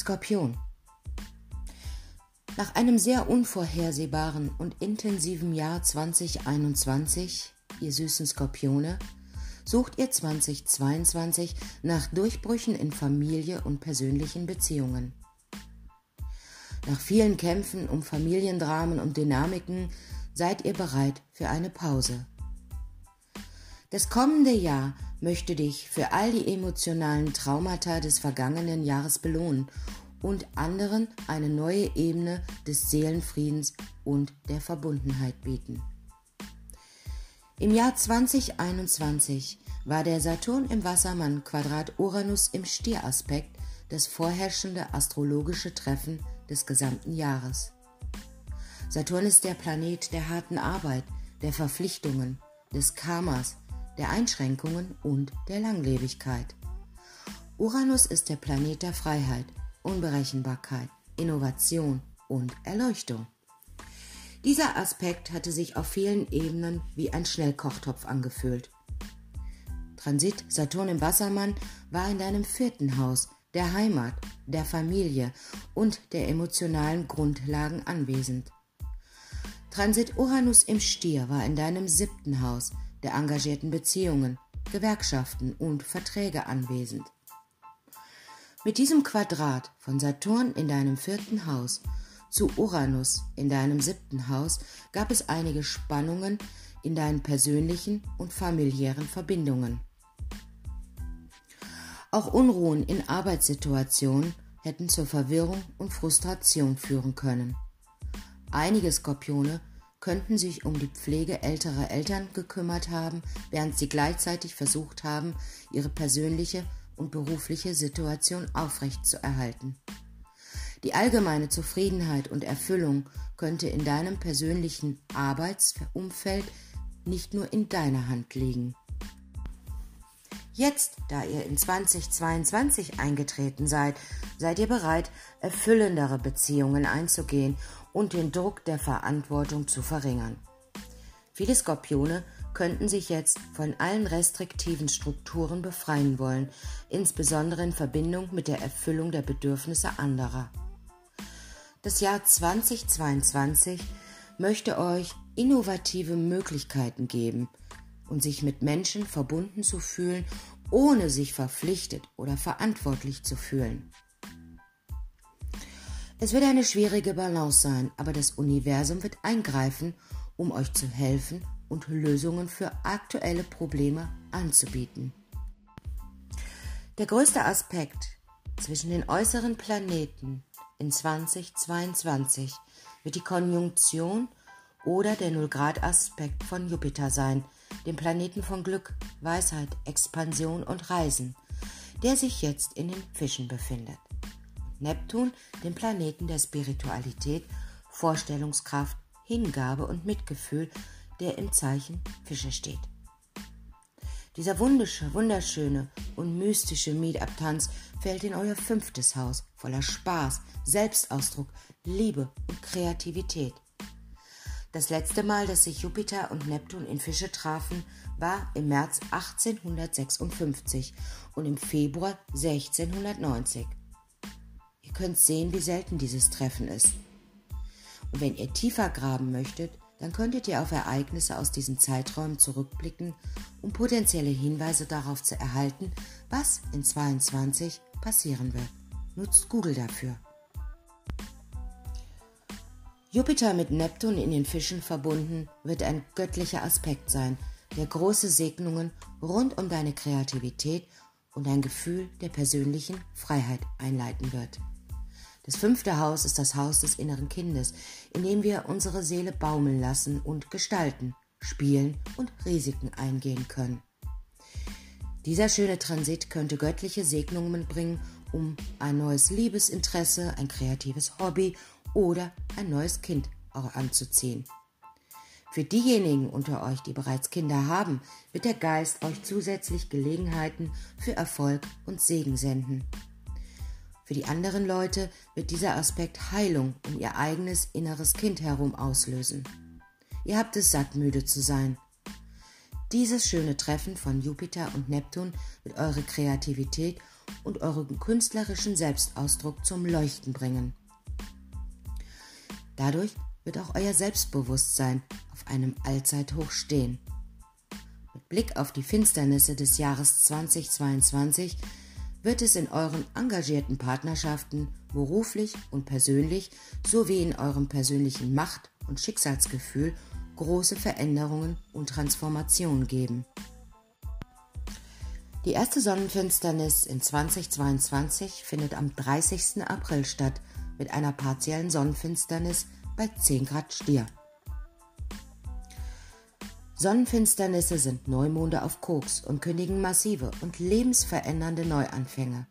Skorpion. Nach einem sehr unvorhersehbaren und intensiven Jahr 2021, ihr süßen Skorpione, sucht ihr 2022 nach Durchbrüchen in Familie und persönlichen Beziehungen. Nach vielen Kämpfen um Familiendramen und Dynamiken seid ihr bereit für eine Pause. Das kommende Jahr möchte dich für all die emotionalen Traumata des vergangenen Jahres belohnen und anderen eine neue Ebene des Seelenfriedens und der Verbundenheit bieten. Im Jahr 2021 war der Saturn im Wassermann Quadrat Uranus im Stieraspekt das vorherrschende astrologische Treffen des gesamten Jahres. Saturn ist der Planet der harten Arbeit, der Verpflichtungen, des Karmas, der Einschränkungen und der Langlebigkeit. Uranus ist der Planet der Freiheit, Unberechenbarkeit, Innovation und Erleuchtung. Dieser Aspekt hatte sich auf vielen Ebenen wie ein Schnellkochtopf angefühlt. Transit Saturn im Wassermann war in deinem vierten Haus, der Heimat, der Familie und der emotionalen Grundlagen anwesend. Transit Uranus im Stier war in deinem siebten Haus, der engagierten Beziehungen, Gewerkschaften und Verträge anwesend. Mit diesem Quadrat von Saturn in deinem vierten Haus zu Uranus in deinem siebten Haus gab es einige Spannungen in deinen persönlichen und familiären Verbindungen. Auch Unruhen in Arbeitssituationen hätten zur Verwirrung und Frustration führen können. Einige Skorpione könnten sich um die Pflege älterer Eltern gekümmert haben, während sie gleichzeitig versucht haben, ihre persönliche und berufliche Situation aufrechtzuerhalten. Die allgemeine Zufriedenheit und Erfüllung könnte in deinem persönlichen Arbeitsumfeld nicht nur in deiner Hand liegen. Jetzt, da ihr in 2022 eingetreten seid, seid ihr bereit, erfüllendere Beziehungen einzugehen und den Druck der Verantwortung zu verringern. Viele Skorpione könnten sich jetzt von allen restriktiven Strukturen befreien wollen, insbesondere in Verbindung mit der Erfüllung der Bedürfnisse anderer. Das Jahr 2022 möchte euch innovative Möglichkeiten geben und sich mit Menschen verbunden zu fühlen, ohne sich verpflichtet oder verantwortlich zu fühlen. Es wird eine schwierige Balance sein, aber das Universum wird eingreifen, um euch zu helfen und Lösungen für aktuelle Probleme anzubieten. Der größte Aspekt zwischen den äußeren Planeten in 2022 wird die Konjunktion oder der Nullgrad-Aspekt von Jupiter sein, dem Planeten von Glück, Weisheit, Expansion und Reisen, der sich jetzt in den Fischen befindet. Neptun, dem Planeten der Spiritualität, Vorstellungskraft, Hingabe und Mitgefühl, der im Zeichen Fische steht. Dieser wunderschöne und mystische Meetup-Tanz fällt in euer fünftes Haus voller Spaß, Selbstausdruck, Liebe und Kreativität. Das letzte Mal, dass sich Jupiter und Neptun in Fische trafen, war im März 1856 und im Februar 1690. Ihr könnt sehen, wie selten dieses Treffen ist. Und wenn ihr tiefer graben möchtet, dann könntet ihr auf Ereignisse aus diesen Zeiträumen zurückblicken, um potenzielle Hinweise darauf zu erhalten, was in 22 passieren wird. Nutzt Google dafür. Jupiter mit Neptun in den Fischen verbunden wird ein göttlicher Aspekt sein, der große Segnungen rund um deine Kreativität und ein Gefühl der persönlichen Freiheit einleiten wird. Das fünfte Haus ist das Haus des inneren Kindes, in dem wir unsere Seele baumeln lassen und gestalten, spielen und Risiken eingehen können. Dieser schöne Transit könnte göttliche Segnungen bringen, um ein neues Liebesinteresse, ein kreatives Hobby oder ein neues Kind anzuziehen. Für diejenigen unter euch, die bereits Kinder haben, wird der Geist euch zusätzlich Gelegenheiten für Erfolg und Segen senden. Für die anderen Leute wird dieser Aspekt Heilung um ihr eigenes inneres Kind herum auslösen. Ihr habt es satt, müde zu sein. Dieses schöne Treffen von Jupiter und Neptun wird eure Kreativität und euren künstlerischen Selbstausdruck zum Leuchten bringen. Dadurch wird auch euer Selbstbewusstsein auf einem Allzeithoch stehen. Mit Blick auf die Finsternisse des Jahres 2022 wird es in euren engagierten Partnerschaften, beruflich und persönlich, sowie in eurem persönlichen Macht- und Schicksalsgefühl große Veränderungen und Transformationen geben. Die erste Sonnenfinsternis in 2022 findet am 30. April statt mit einer partiellen Sonnenfinsternis bei 10 Grad Stier. Sonnenfinsternisse sind Neumonde auf Koks und kündigen massive und lebensverändernde Neuanfänge,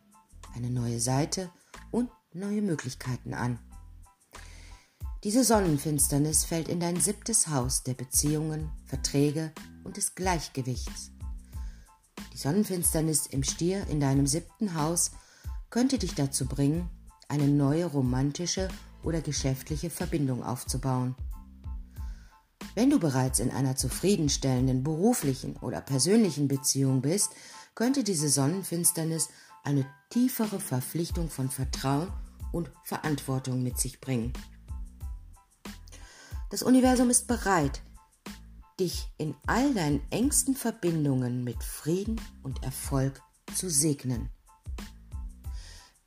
eine neue Seite und neue Möglichkeiten an. Diese Sonnenfinsternis fällt in dein siebtes Haus der Beziehungen, Verträge und des Gleichgewichts. Die Sonnenfinsternis im Stier in deinem siebten Haus könnte dich dazu bringen, eine neue romantische oder geschäftliche Verbindung aufzubauen. Wenn du bereits in einer zufriedenstellenden beruflichen oder persönlichen Beziehung bist, könnte diese Sonnenfinsternis eine tiefere Verpflichtung von Vertrauen und Verantwortung mit sich bringen. Das Universum ist bereit, dich in all deinen engsten Verbindungen mit Frieden und Erfolg zu segnen.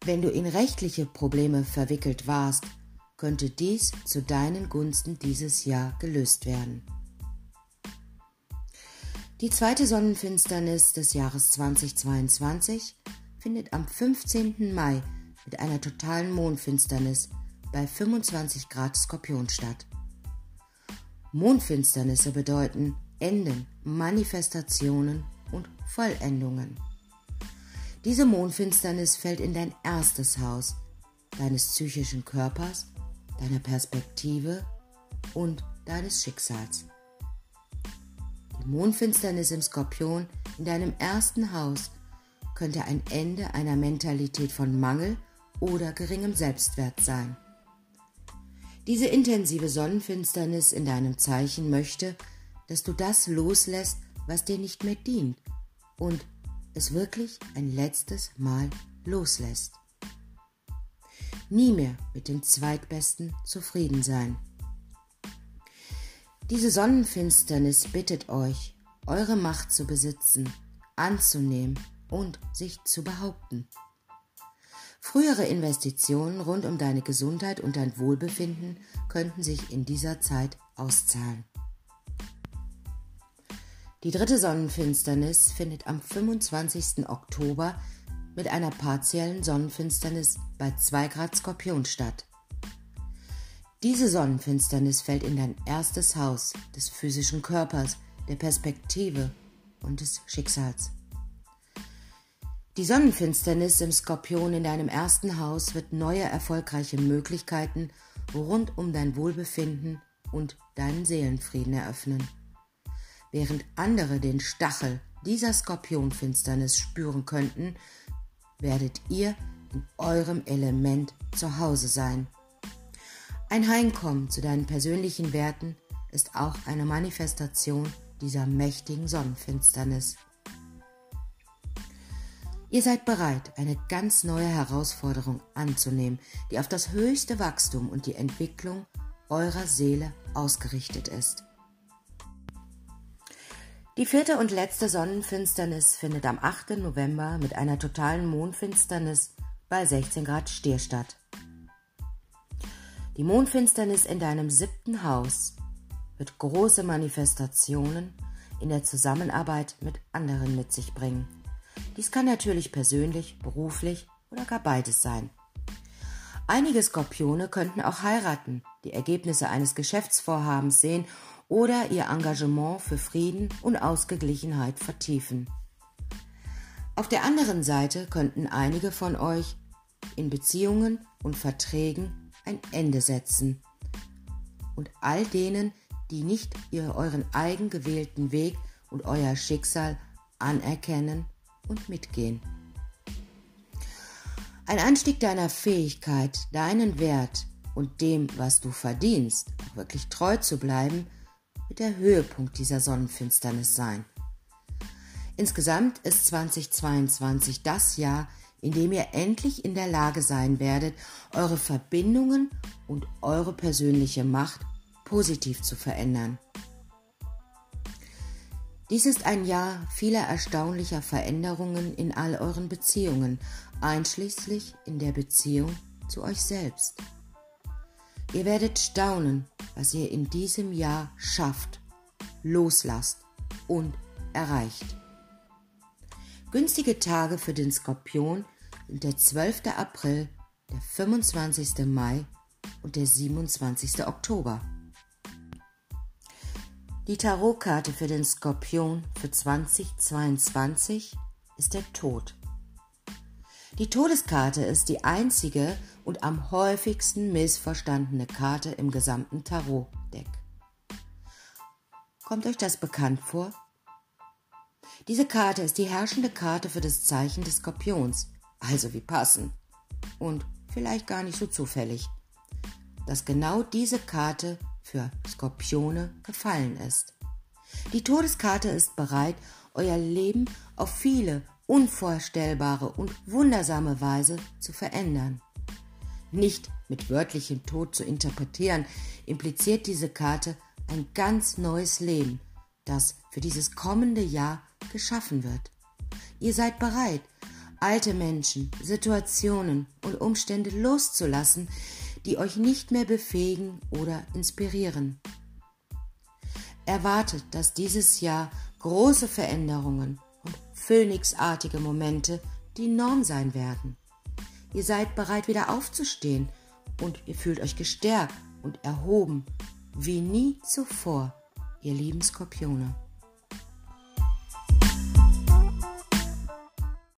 Wenn du in rechtliche Probleme verwickelt warst, könnte dies zu deinen Gunsten dieses Jahr gelöst werden. Die zweite Sonnenfinsternis des Jahres 2022 findet am 15. Mai mit einer totalen Mondfinsternis bei 25 Grad Skorpion statt. Mondfinsternisse bedeuten Enden, Manifestationen und Vollendungen. Diese Mondfinsternis fällt in dein erstes Haus, deines psychischen Körpers, deiner Perspektive und deines Schicksals. Die Mondfinsternis im Skorpion in deinem ersten Haus könnte ein Ende einer Mentalität von Mangel oder geringem Selbstwert sein. Diese intensive Sonnenfinsternis in deinem Zeichen möchte, dass du das loslässt, was dir nicht mehr dient und es wirklich ein letztes Mal loslässt. Nie mehr mit dem Zweitbesten zufrieden sein. Diese Sonnenfinsternis bittet euch, eure Macht zu besitzen, anzunehmen und sich zu behaupten. Frühere Investitionen rund um deine Gesundheit und dein Wohlbefinden könnten sich in dieser Zeit auszahlen. Die dritte Sonnenfinsternis findet am 25. Oktober mit einer partiellen Sonnenfinsternis bei 2 Grad Skorpion statt. Diese Sonnenfinsternis fällt in dein erstes Haus des physischen Körpers, der Perspektive und des Schicksals. Die Sonnenfinsternis im Skorpion in deinem ersten Haus wird neue erfolgreiche Möglichkeiten rund um dein Wohlbefinden und deinen Seelenfrieden eröffnen. Während andere den Stachel dieser Skorpionfinsternis spüren könnten, werdet ihr in eurem Element zu Hause sein. Ein Heimkommen zu deinen persönlichen Werten ist auch eine Manifestation dieser mächtigen Sonnenfinsternis. Ihr seid bereit, eine ganz neue Herausforderung anzunehmen, die auf das höchste Wachstum und die Entwicklung eurer Seele ausgerichtet ist. Die vierte und letzte Sonnenfinsternis findet am 8. November mit einer totalen Mondfinsternis bei 16 Grad Stier statt. Die Mondfinsternis in deinem siebten Haus wird große Manifestationen in der Zusammenarbeit mit anderen mit sich bringen. Dies kann natürlich persönlich, beruflich oder gar beides sein. Einige Skorpione könnten auch heiraten, die Ergebnisse eines Geschäftsvorhabens sehen oder ihr Engagement für Frieden und Ausgeglichenheit vertiefen. Auf der anderen Seite könnten einige von euch in Beziehungen und Verträgen ein Ende setzen. Und all denen, die nicht ihr euren eigen gewählten Weg und euer Schicksal anerkennen und mitgehen. Ein Anstieg deiner Fähigkeit, deinen Wert und dem, was du verdienst, auch wirklich treu zu bleiben, wird der Höhepunkt dieser Sonnenfinsternis sein. Insgesamt ist 2022 das Jahr, in dem ihr endlich in der Lage sein werdet, eure Verbindungen und eure persönliche Macht positiv zu verändern. Dies ist ein Jahr vieler erstaunlicher Veränderungen in all euren Beziehungen, einschließlich in der Beziehung zu euch selbst. Ihr werdet staunen, was ihr in diesem Jahr schafft, loslasst und erreicht. Günstige Tage für den Skorpion sind der 12. April, der 25. Mai und der 27. Oktober. Die Tarotkarte für den Skorpion für 2022 ist der Tod. Die Todeskarte ist die einzige und am häufigsten missverstandene Karte im gesamten Tarotdeck. Kommt euch das bekannt vor? Diese Karte ist die herrschende Karte für das Zeichen des Skorpions, also wie passend und vielleicht gar nicht so zufällig, dass genau diese Karte für Skorpione gefallen ist. Die Todeskarte ist bereit, euer Leben auf viele unvorstellbare und wundersame Weise zu verändern. Nicht mit wörtlichem Tod zu interpretieren, impliziert diese Karte ein ganz neues Leben, das für dieses kommende Jahr geschaffen wird. Ihr seid bereit, alte Menschen, Situationen und Umstände loszulassen, die euch nicht mehr befähigen oder inspirieren. Erwartet, dass dieses Jahr große Veränderungen phönixartige Momente die Norm sein werden. Ihr seid bereit, wieder aufzustehen und ihr fühlt euch gestärkt und erhoben wie nie zuvor, ihr lieben Skorpione.